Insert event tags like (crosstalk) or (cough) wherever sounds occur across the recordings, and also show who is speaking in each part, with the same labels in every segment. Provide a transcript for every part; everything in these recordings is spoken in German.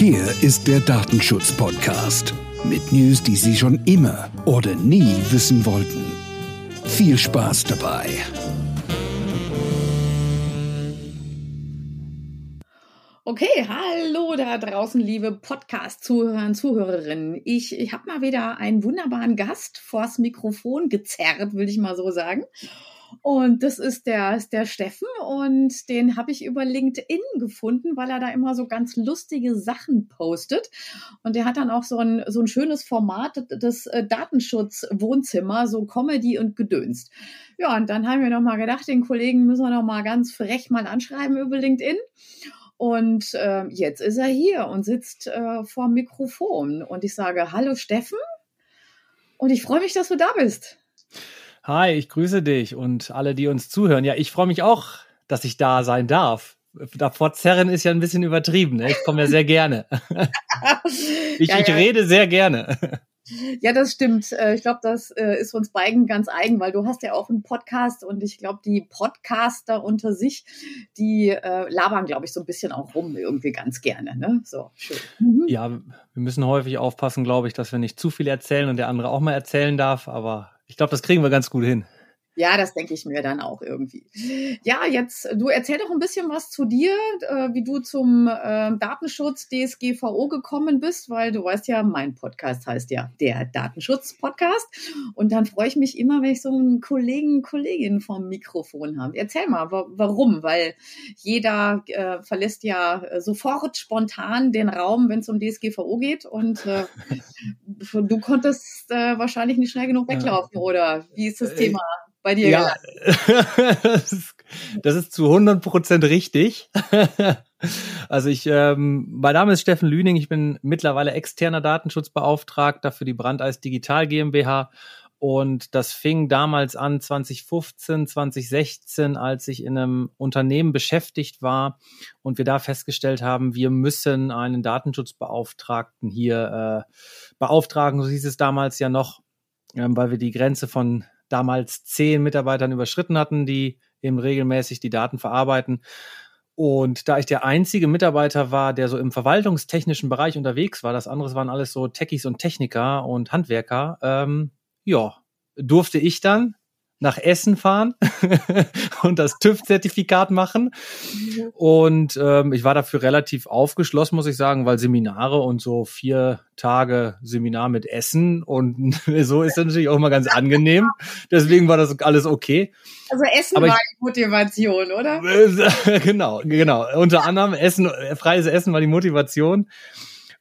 Speaker 1: Hier ist der Datenschutz-Podcast mit News, die Sie schon immer oder nie wissen wollten. Viel Spaß dabei.
Speaker 2: Okay, hallo da draußen, liebe Podcast-Zuhörer und Zuhörerinnen. Ich, ich habe mal wieder einen wunderbaren Gast vors Mikrofon gezerrt, will ich mal so sagen. Und das ist der, ist der Steffen und den habe ich über LinkedIn gefunden, weil er da immer so ganz lustige Sachen postet. Und der hat dann auch so ein, so ein schönes Format, das äh, Datenschutz-Wohnzimmer, so Comedy und Gedönst. Ja, und dann haben wir noch mal gedacht, den Kollegen müssen wir noch mal ganz frech mal anschreiben über LinkedIn. Und äh, jetzt ist er hier und sitzt äh, vor Mikrofon. Und ich sage, hallo Steffen. Und ich freue mich, dass du da bist.
Speaker 3: Hi, ich grüße dich und alle, die uns zuhören. Ja, ich freue mich auch, dass ich da sein darf. Davor zerren ist ja ein bisschen übertrieben. Ne? Ich komme ja sehr gerne. (laughs) ich, ja, ja. ich rede sehr gerne.
Speaker 2: Ja, das stimmt. Äh, ich glaube, das äh, ist uns beiden ganz eigen, weil du hast ja auch einen Podcast und ich glaube, die Podcaster unter sich, die äh, labern, glaube ich, so ein bisschen auch rum irgendwie ganz gerne. Ne? So,
Speaker 3: schön. Mhm. Ja, wir müssen häufig aufpassen, glaube ich, dass wir nicht zu viel erzählen und der andere auch mal erzählen darf, aber ich glaube, das kriegen wir ganz gut hin.
Speaker 2: Ja, das denke ich mir dann auch irgendwie. Ja, jetzt, du erzähl doch ein bisschen was zu dir, äh, wie du zum äh, Datenschutz DSGVO gekommen bist, weil du weißt ja, mein Podcast heißt ja der Datenschutz-Podcast. Und dann freue ich mich immer, wenn ich so einen Kollegen, Kollegin vom Mikrofon habe. Erzähl mal, wa warum? Weil jeder äh, verlässt ja sofort spontan den Raum, wenn es um DSGVO geht. Und äh, (laughs) du konntest äh, wahrscheinlich nicht schnell genug weglaufen, oder wie ist das äh, Thema? Bei dir ja, (laughs)
Speaker 3: das, ist, das ist zu 100 Prozent richtig. (laughs) also ich, ähm, mein Name ist Steffen Lüning, ich bin mittlerweile externer Datenschutzbeauftragter für die Brandeis Digital GmbH. Und das fing damals an 2015, 2016, als ich in einem Unternehmen beschäftigt war und wir da festgestellt haben, wir müssen einen Datenschutzbeauftragten hier äh, beauftragen, so hieß es damals ja noch, ähm, weil wir die Grenze von damals zehn Mitarbeitern überschritten hatten, die eben regelmäßig die Daten verarbeiten. Und da ich der einzige Mitarbeiter war, der so im verwaltungstechnischen Bereich unterwegs war, das andere waren alles so Techies und Techniker und Handwerker, ähm, ja, durfte ich dann nach Essen fahren (laughs) und das TÜV-Zertifikat machen. Und ähm, ich war dafür relativ aufgeschlossen, muss ich sagen, weil Seminare und so vier Tage Seminar mit Essen und (laughs) so ist das natürlich auch immer ganz angenehm. Deswegen war das alles okay.
Speaker 2: Also Essen Aber war die Motivation, oder? (laughs)
Speaker 3: genau, genau. Unter anderem Essen, freies Essen war die Motivation.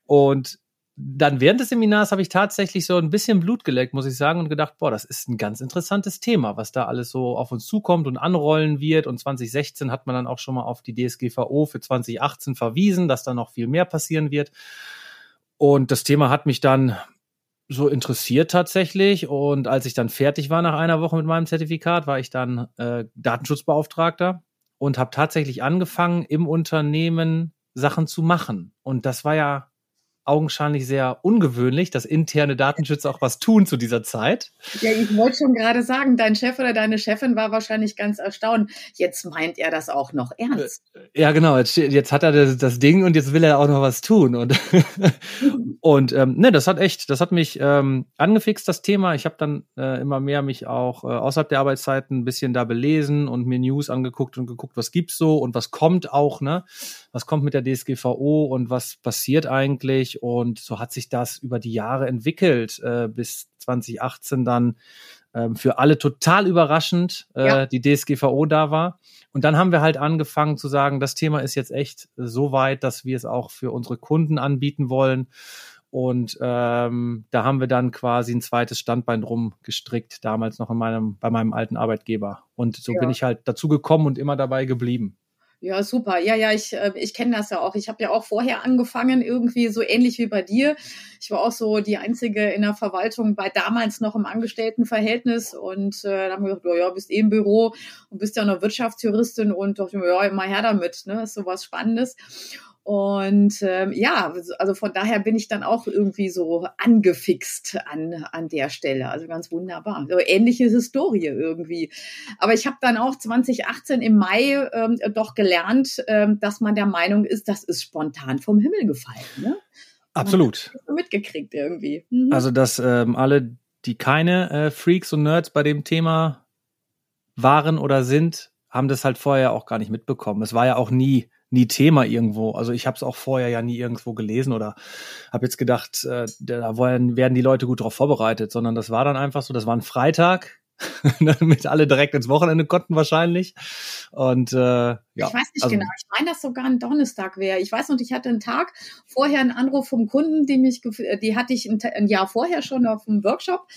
Speaker 3: Und dann während des Seminars habe ich tatsächlich so ein bisschen Blut geleckt, muss ich sagen, und gedacht, boah, das ist ein ganz interessantes Thema, was da alles so auf uns zukommt und anrollen wird. Und 2016 hat man dann auch schon mal auf die DSGVO für 2018 verwiesen, dass da noch viel mehr passieren wird. Und das Thema hat mich dann so interessiert tatsächlich. Und als ich dann fertig war nach einer Woche mit meinem Zertifikat, war ich dann äh, Datenschutzbeauftragter und habe tatsächlich angefangen, im Unternehmen Sachen zu machen. Und das war ja augenscheinlich sehr ungewöhnlich, dass interne Datenschützer auch was tun zu dieser Zeit.
Speaker 2: Ja, ich wollte schon gerade sagen, dein Chef oder deine Chefin war wahrscheinlich ganz erstaunt. Jetzt meint er das auch noch ernst.
Speaker 3: Äh, ja, genau. Jetzt, jetzt hat er das, das, Ding und jetzt will er auch noch was tun. Und, (laughs) und ähm, ne, das hat echt, das hat mich ähm, angefixt, das Thema. Ich habe dann äh, immer mehr mich auch äh, außerhalb der Arbeitszeiten ein bisschen da belesen und mir News angeguckt und geguckt, was gibt's so und was kommt auch, ne? Was kommt mit der DSGVO und was passiert eigentlich? Und so hat sich das über die Jahre entwickelt, äh, bis 2018 dann ähm, für alle total überraschend äh, ja. die DSGVO da war. Und dann haben wir halt angefangen zu sagen, das Thema ist jetzt echt so weit, dass wir es auch für unsere Kunden anbieten wollen. Und ähm, da haben wir dann quasi ein zweites Standbein drum gestrickt, damals noch in meinem, bei meinem alten Arbeitgeber. Und so ja. bin ich halt dazu gekommen und immer dabei geblieben.
Speaker 2: Ja, super. Ja, ja, ich, äh, ich kenne das ja auch. Ich habe ja auch vorher angefangen, irgendwie so ähnlich wie bei dir. Ich war auch so die Einzige in der Verwaltung bei damals noch im Angestelltenverhältnis und äh, dann haben wir gesagt, ja, bist eh im Büro und bist ja noch Wirtschaftsjuristin und dachte ja, immer her damit, ne? Ist sowas Spannendes. Und ähm, ja, also von daher bin ich dann auch irgendwie so angefixt an, an der Stelle. Also ganz wunderbar. So ähnliche Historie irgendwie. Aber ich habe dann auch 2018 im Mai ähm, doch gelernt, ähm, dass man der Meinung ist, das ist spontan vom Himmel gefallen. Ne?
Speaker 3: Absolut.
Speaker 2: mitgekriegt irgendwie.
Speaker 3: Mhm. Also, dass ähm, alle, die keine äh, Freaks und Nerds bei dem Thema waren oder sind, haben das halt vorher auch gar nicht mitbekommen. Es war ja auch nie nie Thema irgendwo. Also ich habe es auch vorher ja nie irgendwo gelesen oder habe jetzt gedacht, äh, da wollen, werden die Leute gut darauf vorbereitet, sondern das war dann einfach so, das war ein Freitag, (laughs) damit alle direkt ins Wochenende konnten wahrscheinlich. Und äh, ja.
Speaker 2: Ich weiß nicht also, genau. Ich meine, dass sogar ein Donnerstag wäre. Ich weiß noch, ich hatte einen Tag vorher einen Anruf vom Kunden, die mich, die hatte ich ein, ein Jahr vorher schon auf einem Workshop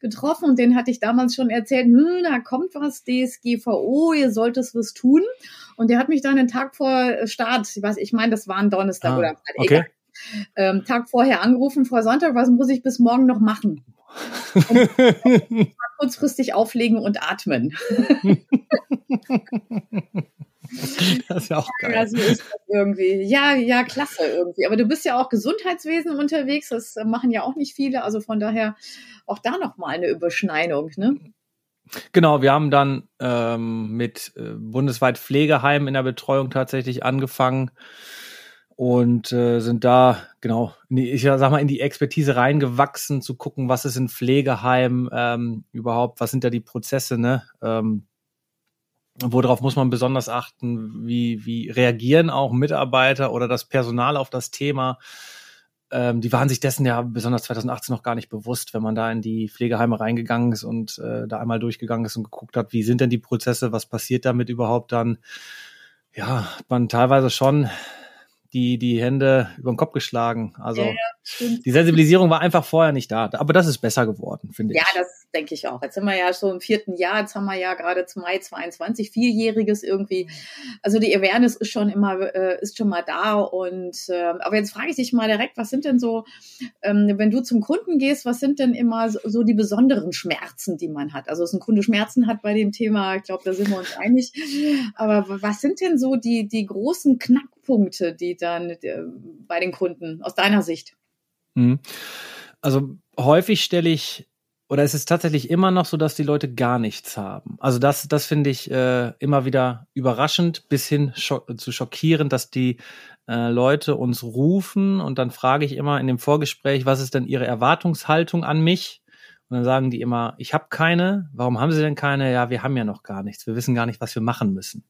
Speaker 2: getroffen und den hatte ich damals schon erzählt, hm, da kommt was, DSGVO, ihr solltet was tun. Und der hat mich dann einen Tag vor Start, ich weiß, ich meine, das war ein Donnerstag ah, oder okay. ähm, Tag vorher angerufen, vor Sonntag, was muss ich bis morgen noch machen? (laughs) kurzfristig auflegen und atmen.
Speaker 3: Das ist ja auch geil.
Speaker 2: Ja, so ist das irgendwie. Ja, ja, klasse irgendwie. Aber du bist ja auch Gesundheitswesen unterwegs. Das machen ja auch nicht viele. Also von daher auch da nochmal eine Überschneidung, ne?
Speaker 3: Genau, wir haben dann ähm, mit äh, bundesweit Pflegeheimen in der Betreuung tatsächlich angefangen und äh, sind da genau, die, ich sag mal, in die Expertise reingewachsen, zu gucken, was ist in Pflegeheimen ähm, überhaupt, was sind da die Prozesse, ne? Ähm, worauf muss man besonders achten, wie, wie reagieren auch Mitarbeiter oder das Personal auf das Thema. Ähm, die waren sich dessen ja besonders 2018 noch gar nicht bewusst, wenn man da in die Pflegeheime reingegangen ist und äh, da einmal durchgegangen ist und geguckt hat, wie sind denn die Prozesse, was passiert damit überhaupt dann. Ja, man teilweise schon die, die Hände über den Kopf geschlagen. Also ja, die Sensibilisierung war einfach vorher nicht da. Aber das ist besser geworden, finde
Speaker 2: ja,
Speaker 3: ich.
Speaker 2: Ja, das denke ich auch. Jetzt sind wir ja so im vierten Jahr, jetzt haben wir ja gerade zum Mai 22, vierjähriges irgendwie. Also die Awareness ist schon immer, äh, ist schon mal da. Und äh, aber jetzt frage ich dich mal direkt, was sind denn so, ähm, wenn du zum Kunden gehst, was sind denn immer so, so die besonderen Schmerzen, die man hat? Also dass ein Kunde Schmerzen hat bei dem Thema, ich glaube, da sind wir uns einig. Aber was sind denn so die, die großen Knack Punkte, die dann äh, bei den Kunden aus deiner Sicht?
Speaker 3: Mhm. Also häufig stelle ich oder es ist tatsächlich immer noch so, dass die Leute gar nichts haben. Also das, das finde ich äh, immer wieder überraschend bis hin schock, zu schockierend, dass die äh, Leute uns rufen und dann frage ich immer in dem Vorgespräch, was ist denn ihre Erwartungshaltung an mich? Und dann sagen die immer, ich habe keine. Warum haben sie denn keine? Ja, wir haben ja noch gar nichts. Wir wissen gar nicht, was wir machen müssen.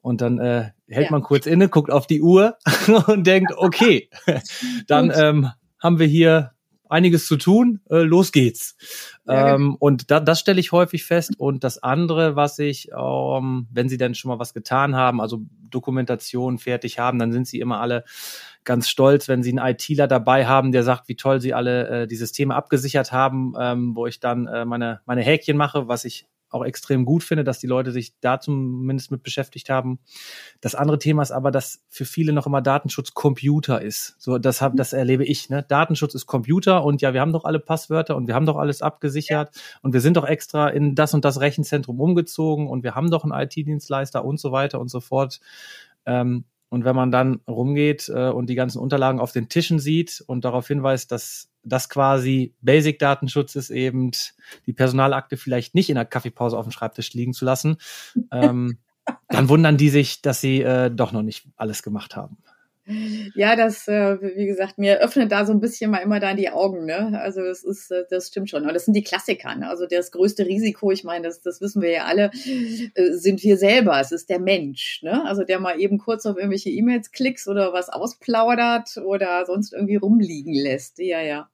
Speaker 3: Und dann äh, hält ja. man kurz inne, guckt auf die Uhr (laughs) und denkt, (laughs) okay, dann ähm, haben wir hier einiges zu tun, äh, los geht's. Ja, ähm, und da, das stelle ich häufig fest. Und das andere, was ich, ähm, wenn sie dann schon mal was getan haben, also Dokumentation fertig haben, dann sind sie immer alle ganz stolz, wenn sie einen ITler dabei haben, der sagt, wie toll sie alle äh, dieses Thema abgesichert haben, ähm, wo ich dann äh, meine, meine Häkchen mache, was ich auch extrem gut finde, dass die Leute sich da zumindest mit beschäftigt haben. Das andere Thema ist aber, dass für viele noch immer Datenschutz Computer ist. So, das hab, das erlebe ich. Ne? Datenschutz ist Computer und ja, wir haben doch alle Passwörter und wir haben doch alles abgesichert ja. und wir sind doch extra in das und das Rechenzentrum umgezogen und wir haben doch einen IT-Dienstleister und so weiter und so fort. Ähm, und wenn man dann rumgeht äh, und die ganzen Unterlagen auf den Tischen sieht und darauf hinweist, dass das quasi Basic-Datenschutz ist, eben die Personalakte vielleicht nicht in der Kaffeepause auf dem Schreibtisch liegen zu lassen, ähm, (laughs) dann wundern die sich, dass sie äh, doch noch nicht alles gemacht haben.
Speaker 2: Ja, das, äh, wie gesagt, mir öffnet da so ein bisschen mal immer da die Augen, ne? Also das ist, äh, das stimmt schon. Aber das sind die Klassiker, ne? Also das größte Risiko, ich meine, das, das wissen wir ja alle, äh, sind wir selber. Es ist der Mensch, ne? Also der mal eben kurz auf irgendwelche E-Mails klicks oder was ausplaudert oder sonst irgendwie rumliegen lässt. Ja, ja.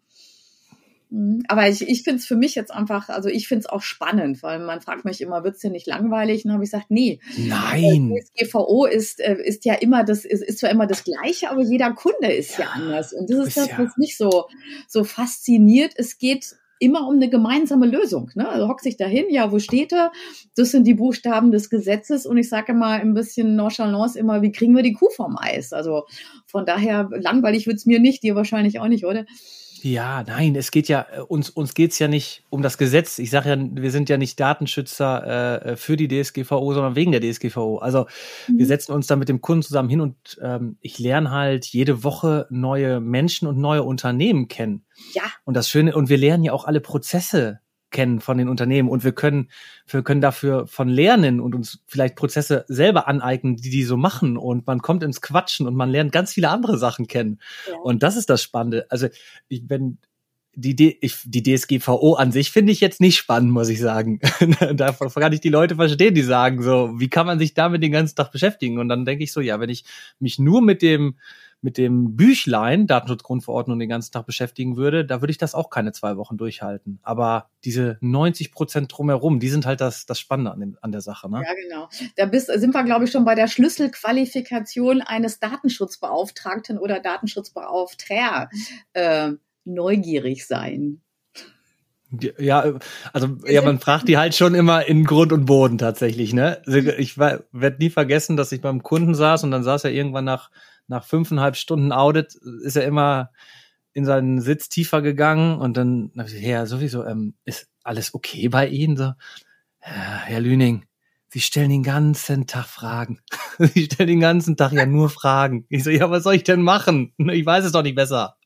Speaker 2: Mhm. Aber ich, ich finde es für mich jetzt einfach, also ich finde es auch spannend, weil man fragt mich immer, wird's denn nicht langweilig? Und dann habe ich gesagt, nee.
Speaker 3: Nein.
Speaker 2: DSGVO ist, äh, ist ja immer das, ist, ist zwar immer das Gleiche, aber jeder Kunde ist ja, ja anders. Und das ist das, was mich so, so fasziniert. Es geht immer um eine gemeinsame Lösung. Ne? Also hockt sich dahin, ja, wo steht er? Das sind die Buchstaben des Gesetzes und ich sage immer ein bisschen nonchalance immer, wie kriegen wir die Kuh vom Eis? Also von daher langweilig wird's mir nicht, dir wahrscheinlich auch nicht, oder?
Speaker 3: Ja, nein, es geht ja, äh, uns, uns geht's ja nicht um das Gesetz. Ich sage ja, wir sind ja nicht Datenschützer äh, für die DSGVO, sondern wegen der DSGVO. Also mhm. wir setzen uns da mit dem Kunden zusammen hin und ähm, ich lerne halt jede Woche neue Menschen und neue Unternehmen kennen.
Speaker 2: Ja.
Speaker 3: Und das Schöne, und wir lernen ja auch alle Prozesse kennen von den Unternehmen und wir können, wir können dafür von lernen und uns vielleicht Prozesse selber aneignen, die die so machen und man kommt ins Quatschen und man lernt ganz viele andere Sachen kennen. Ja. Und das ist das Spannende. Also, ich, wenn, die, D ich, die DSGVO an sich finde ich jetzt nicht spannend, muss ich sagen. (laughs) da kann ich die Leute verstehen, die sagen so, wie kann man sich damit den ganzen Tag beschäftigen? Und dann denke ich so, ja, wenn ich mich nur mit dem mit dem Büchlein Datenschutzgrundverordnung den ganzen Tag beschäftigen würde, da würde ich das auch keine zwei Wochen durchhalten. Aber diese 90 Prozent drumherum, die sind halt das, das Spannende an, dem, an der Sache. Ne?
Speaker 2: Ja, genau. Da bist, sind wir, glaube ich, schon bei der Schlüsselqualifikation eines Datenschutzbeauftragten oder Datenschutzbeauftragter. Äh, neugierig sein.
Speaker 3: Ja, also ja, man fragt die halt schon immer in Grund und Boden tatsächlich, ne? Also, ich werde nie vergessen, dass ich beim Kunden saß und dann saß er irgendwann nach nach fünfeinhalb Stunden Audit ist er immer in seinen Sitz tiefer gegangen und dann habe ich ja sowieso ähm, ist alles okay bei Ihnen so Herr Lüning Sie stellen den ganzen Tag Fragen. (laughs) Sie stellen den ganzen Tag ja nur Fragen. Ich so, ja, was soll ich denn machen? Ich weiß es doch nicht besser.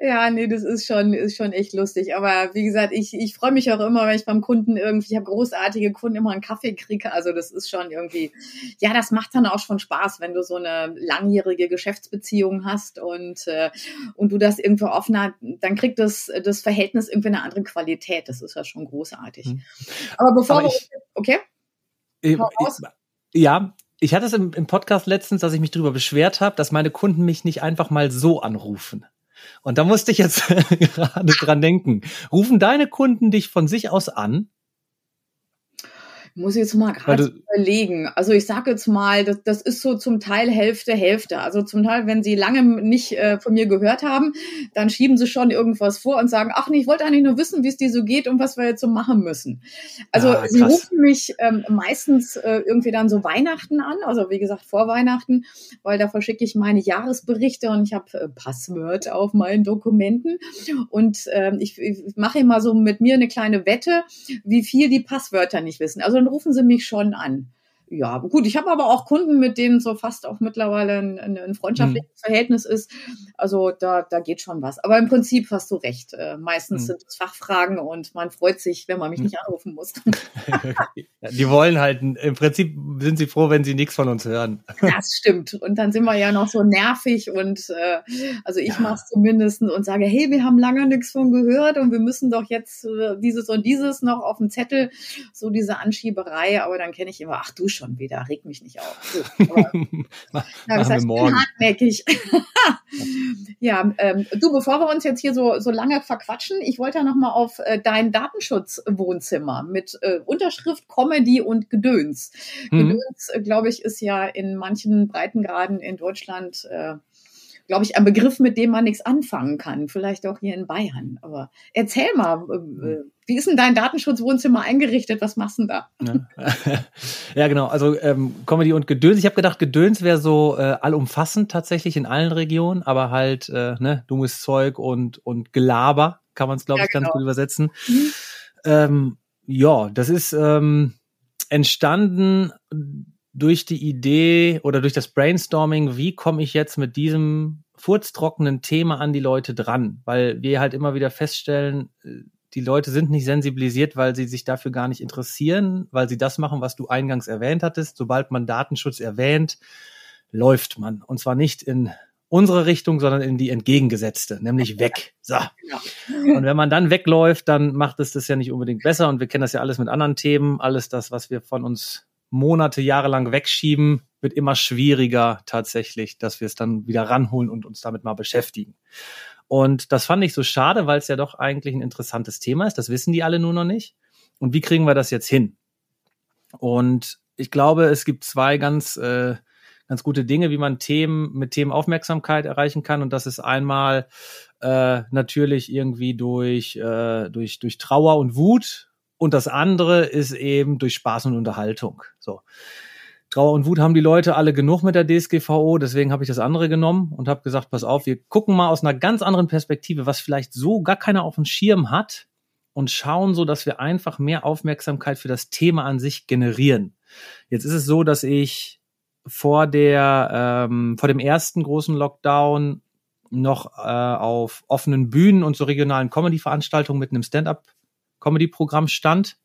Speaker 2: Ja, nee, das ist schon, ist schon echt lustig. Aber wie gesagt, ich, ich freue mich auch immer, wenn ich beim Kunden irgendwie, ich habe großartige Kunden, immer einen Kaffee kriege. Also das ist schon irgendwie, ja, das macht dann auch schon Spaß, wenn du so eine langjährige Geschäftsbeziehung hast und, äh, und du das irgendwo offener, dann kriegt das, das Verhältnis irgendwie eine andere Qualität. Das ist ja schon großartig. Hm. Aber bevor
Speaker 3: Aber ich,
Speaker 2: wir, okay?
Speaker 3: Ich, ja, ich hatte es im, im Podcast letztens, dass ich mich darüber beschwert habe, dass meine Kunden mich nicht einfach mal so anrufen. Und da musste ich jetzt (laughs) gerade dran denken. Rufen deine Kunden dich von sich aus an
Speaker 2: muss ich jetzt mal gerade überlegen. Also ich sage jetzt mal, das, das ist so zum Teil Hälfte, Hälfte. Also zum Teil, wenn sie lange nicht äh, von mir gehört haben, dann schieben sie schon irgendwas vor und sagen, ach nee, ich wollte eigentlich nur wissen, wie es dir so geht und was wir jetzt so machen müssen. Also ah, sie rufen mich ähm, meistens äh, irgendwie dann so Weihnachten an, also wie gesagt vor Weihnachten, weil da verschicke ich meine Jahresberichte und ich habe äh, Passwort auf meinen Dokumenten und äh, ich, ich mache immer so mit mir eine kleine Wette, wie viel die Passwörter nicht wissen. Also rufen sie mich schon an. Ja, gut, ich habe aber auch Kunden, mit denen so fast auch mittlerweile ein, ein freundschaftliches hm. Verhältnis ist. Also da, da geht schon was. Aber im Prinzip hast du recht. Äh, meistens hm. sind es Fachfragen und man freut sich, wenn man mich hm. nicht anrufen muss. (laughs) (laughs)
Speaker 3: die wollen halt, im Prinzip sind sie froh, wenn sie nichts von uns hören. (laughs)
Speaker 2: Das stimmt. Und dann sind wir ja noch so nervig und äh, also ich ja. mache es zumindest und sage, hey, wir haben lange nichts von gehört und wir müssen doch jetzt äh, dieses und dieses noch auf dem Zettel, so diese Anschieberei. Aber dann kenne ich immer, ach du schon wieder, reg mich nicht auf. (laughs) So, na, (laughs) das heißt, morgen. hartnäckig. (laughs) ja, ähm, du, bevor wir uns jetzt hier so, so lange verquatschen, ich wollte ja nochmal auf äh, dein Datenschutzwohnzimmer mit äh, Unterschrift, Comedy und Gedöns. Mhm. Gedöns, äh, glaube ich, ist ja in manchen Breitengraden in Deutschland äh, glaube ich, ein Begriff, mit dem man nichts anfangen kann. Vielleicht auch hier in Bayern. Aber erzähl mal, äh, wie ist denn dein Datenschutzwohnzimmer eingerichtet? Was machst du denn da?
Speaker 3: Ja, (laughs) ja genau. Also ähm, Comedy und Gedöns. Ich habe gedacht, Gedöns wäre so äh, allumfassend tatsächlich in allen Regionen, aber halt äh, ne, dummes Zeug und, und Gelaber kann man es, glaube ja, ich, genau. ganz gut übersetzen. Mhm. Ähm, ja, das ist ähm, entstanden durch die Idee oder durch das Brainstorming, wie komme ich jetzt mit diesem furztrockenen Thema an die Leute dran? Weil wir halt immer wieder feststellen, äh, die Leute sind nicht sensibilisiert, weil sie sich dafür gar nicht interessieren, weil sie das machen, was du eingangs erwähnt hattest. Sobald man Datenschutz erwähnt, läuft man. Und zwar nicht in unsere Richtung, sondern in die entgegengesetzte, nämlich (laughs) weg. So. Und wenn man dann wegläuft, dann macht es das ja nicht unbedingt besser. Und wir kennen das ja alles mit anderen Themen. Alles das, was wir von uns Monate, Jahre lang wegschieben, wird immer schwieriger tatsächlich, dass wir es dann wieder ranholen und uns damit mal beschäftigen. Und das fand ich so schade, weil es ja doch eigentlich ein interessantes Thema ist. Das wissen die alle nur noch nicht. Und wie kriegen wir das jetzt hin? Und ich glaube, es gibt zwei ganz, äh, ganz gute Dinge, wie man Themen mit Themen Aufmerksamkeit erreichen kann. Und das ist einmal äh, natürlich irgendwie durch, äh, durch, durch Trauer und Wut und das andere ist eben durch Spaß und Unterhaltung. So. Trauer und Wut haben die Leute alle genug mit der DSGVO, deswegen habe ich das andere genommen und habe gesagt, pass auf, wir gucken mal aus einer ganz anderen Perspektive, was vielleicht so gar keiner auf dem Schirm hat und schauen so, dass wir einfach mehr Aufmerksamkeit für das Thema an sich generieren. Jetzt ist es so, dass ich vor der ähm, vor dem ersten großen Lockdown noch äh, auf offenen Bühnen und so regionalen Comedy-Veranstaltungen mit einem Stand-up-Comedy-Programm stand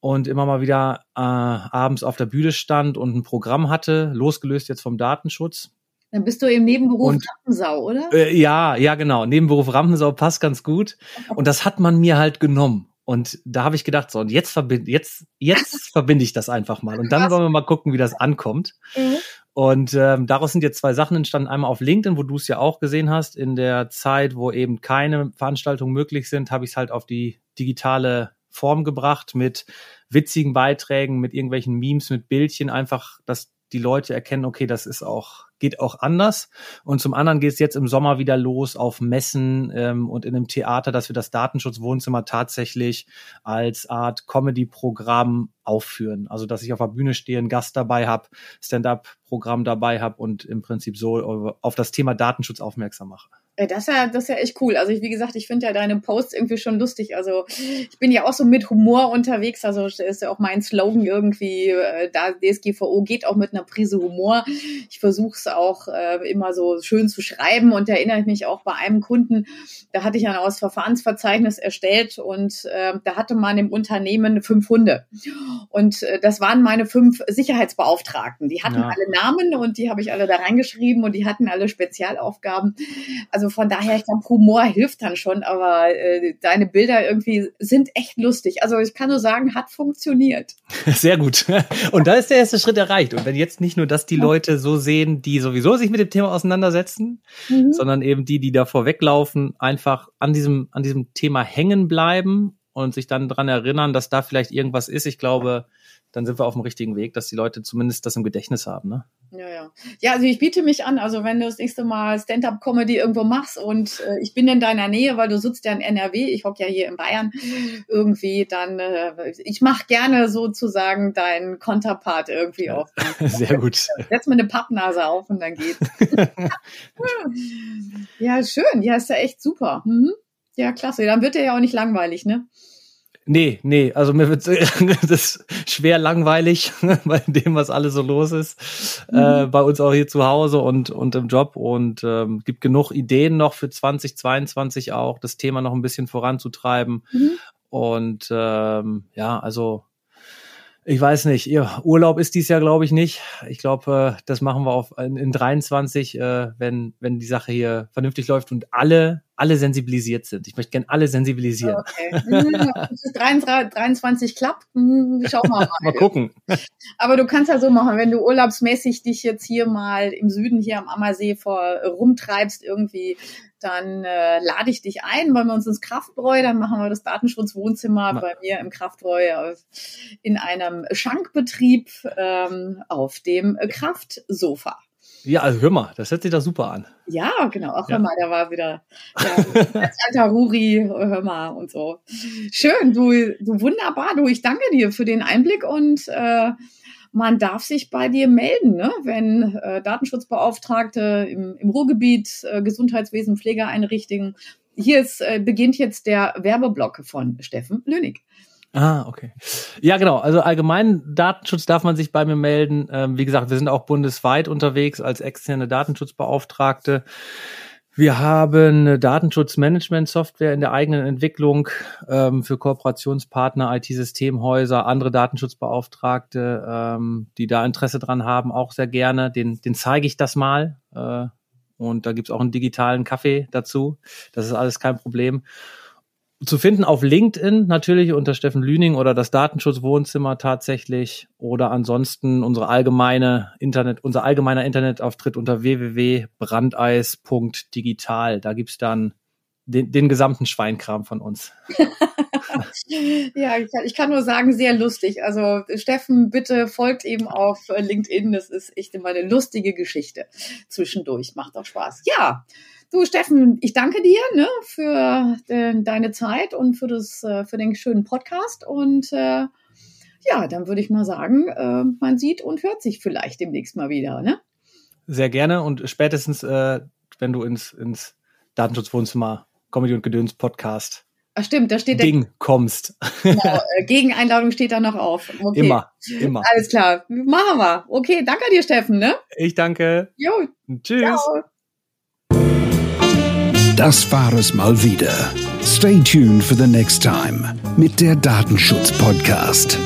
Speaker 3: und immer mal wieder äh, abends auf der Bühne stand und ein Programm hatte, losgelöst jetzt vom Datenschutz.
Speaker 2: Dann bist du im Nebenberuf und, Rampensau, oder?
Speaker 3: Äh, ja, ja, genau. Nebenberuf Rampensau passt ganz gut. Und das hat man mir halt genommen. Und da habe ich gedacht, so, und jetzt verbinde jetzt, jetzt (laughs) verbinde ich das einfach mal. Und dann wollen wir mal gucken, wie das ankommt. Mhm. Und ähm, daraus sind jetzt zwei Sachen entstanden. Einmal auf LinkedIn, wo du es ja auch gesehen hast. In der Zeit, wo eben keine Veranstaltungen möglich sind, habe ich es halt auf die digitale Form gebracht mit witzigen Beiträgen, mit irgendwelchen Memes, mit Bildchen, einfach, dass die Leute erkennen, okay, das ist auch, geht auch anders. Und zum anderen geht es jetzt im Sommer wieder los auf Messen ähm, und in einem Theater, dass wir das Datenschutzwohnzimmer tatsächlich als Art Comedy-Programm aufführen. Also dass ich auf der Bühne stehe, einen Gast dabei habe, Stand-up-Programm dabei habe und im Prinzip so auf das Thema Datenschutz aufmerksam mache.
Speaker 2: Das ist ja, das ist ja echt cool. Also ich, wie gesagt, ich finde ja deine Posts irgendwie schon lustig. Also ich bin ja auch so mit Humor unterwegs. Also ist ja auch mein Slogan irgendwie, äh, da DSGVO geht auch mit einer Prise Humor. Ich versuche es auch äh, immer so schön zu schreiben und erinnere ich mich auch bei einem Kunden, da hatte ich ein Ausverfahrensverzeichnis erstellt und äh, da hatte man im Unternehmen fünf Hunde. Und äh, das waren meine fünf Sicherheitsbeauftragten. Die hatten ja. alle Namen und die habe ich alle da reingeschrieben und die hatten alle Spezialaufgaben. Also also von daher, ich glaube, Humor hilft dann schon, aber äh, deine Bilder irgendwie sind echt lustig. Also ich kann nur sagen, hat funktioniert. (laughs)
Speaker 3: Sehr gut. Und da ist der erste Schritt erreicht. Und wenn jetzt nicht nur das die Leute so sehen, die sowieso sich mit dem Thema auseinandersetzen, mhm. sondern eben die, die davor weglaufen, einfach an diesem, an diesem Thema hängen bleiben und sich dann dran erinnern, dass da vielleicht irgendwas ist. Ich glaube, dann sind wir auf dem richtigen Weg, dass die Leute zumindest das im Gedächtnis haben. Ne?
Speaker 2: Ja, ja. Ja, also ich biete mich an, also wenn du das nächste Mal Stand-up-Comedy irgendwo machst und äh, ich bin in deiner Nähe, weil du sitzt ja in NRW, ich hocke ja hier in Bayern irgendwie, dann äh, ich mache gerne sozusagen deinen Konterpart irgendwie auf. (laughs)
Speaker 3: Sehr gut.
Speaker 2: Setz mir eine Pappnase auf und dann geht's. (laughs) (laughs) ja, schön. Ja, ist ja echt super. Mhm. Ja, klasse. Dann wird der ja auch nicht langweilig, ne?
Speaker 3: Nee, nee, also mir wird (laughs) das schwer langweilig (laughs) bei dem, was alles so los ist. Mhm. Äh, bei uns auch hier zu Hause und, und im Job. Und ähm, gibt genug Ideen noch für 2022 auch, das Thema noch ein bisschen voranzutreiben. Mhm. Und ähm, ja, also ich weiß nicht, ihr Urlaub ist dies Jahr, glaube ich, nicht. Ich glaube, äh, das machen wir auf in, in 23, äh, wenn, wenn die Sache hier vernünftig läuft und alle, alle sensibilisiert sind. Ich möchte gerne alle sensibilisieren.
Speaker 2: Okay. Hm, 23 klappt, hm, schauen wir mal. (laughs)
Speaker 3: mal gucken.
Speaker 2: Aber du kannst ja so machen, wenn du urlaubsmäßig dich jetzt hier mal im Süden hier am Ammersee vor rumtreibst, irgendwie dann äh, lade ich dich ein, wollen wir uns ins Kraftbräu, dann machen wir das Datenschutzwohnzimmer Ma bei mir im Kraftbräu in einem Schankbetrieb ähm, auf dem Kraftsofa.
Speaker 3: Ja, also hör mal, das hört sich da super an.
Speaker 2: Ja, genau. Auch ja. hör mal, da war wieder ja, als (laughs) alter Ruri, hör mal und so. Schön, du, du wunderbar, du, ich danke dir für den Einblick und äh, man darf sich bei dir melden, ne? wenn äh, Datenschutzbeauftragte im, im Ruhrgebiet, äh, Gesundheitswesen, Pflegeeinrichtungen. Hier ist, äh, beginnt jetzt der Werbeblock von Steffen Lönig.
Speaker 3: Ah, okay. Ja, genau. Also allgemein Datenschutz darf man sich bei mir melden. Ähm, wie gesagt, wir sind auch bundesweit unterwegs als externe Datenschutzbeauftragte. Wir haben eine Datenschutzmanagement-Software in der eigenen Entwicklung ähm, für Kooperationspartner, IT-Systemhäuser, andere Datenschutzbeauftragte, ähm, die da Interesse dran haben, auch sehr gerne. Den, den zeige ich das mal. Äh, und da gibt's auch einen digitalen Kaffee dazu. Das ist alles kein Problem zu finden auf LinkedIn natürlich unter Steffen Lüning oder das Datenschutzwohnzimmer tatsächlich oder ansonsten unsere allgemeine Internet, unser allgemeiner Internetauftritt unter www.brandeis.digital. Da gibt's dann den, den gesamten Schweinkram von uns. (laughs)
Speaker 2: ja, ich kann, ich kann nur sagen, sehr lustig. Also Steffen, bitte folgt eben auf LinkedIn. Das ist echt immer eine lustige Geschichte zwischendurch. Macht auch Spaß. Ja, Du, Steffen, ich danke dir ne, für de, deine Zeit und für, das, äh, für den schönen Podcast. Und äh, ja, dann würde ich mal sagen, äh, man sieht und hört sich vielleicht demnächst mal wieder, ne?
Speaker 3: Sehr gerne und spätestens, äh, wenn du ins, ins Datenschutzwohnzimmer Comedy und Gedöns Podcast
Speaker 2: Ach stimmt, da steht
Speaker 3: Ding kommst.
Speaker 2: Genau, (laughs) äh, Gegeneinladung steht da noch auf. Okay.
Speaker 3: Immer, immer.
Speaker 2: Alles klar, machen wir. Okay, danke dir, Steffen, ne?
Speaker 3: Ich danke.
Speaker 2: Jo,
Speaker 3: Tschüss.
Speaker 2: ciao.
Speaker 1: Das war es mal wieder. Stay tuned for the next time mit der Datenschutz Podcast.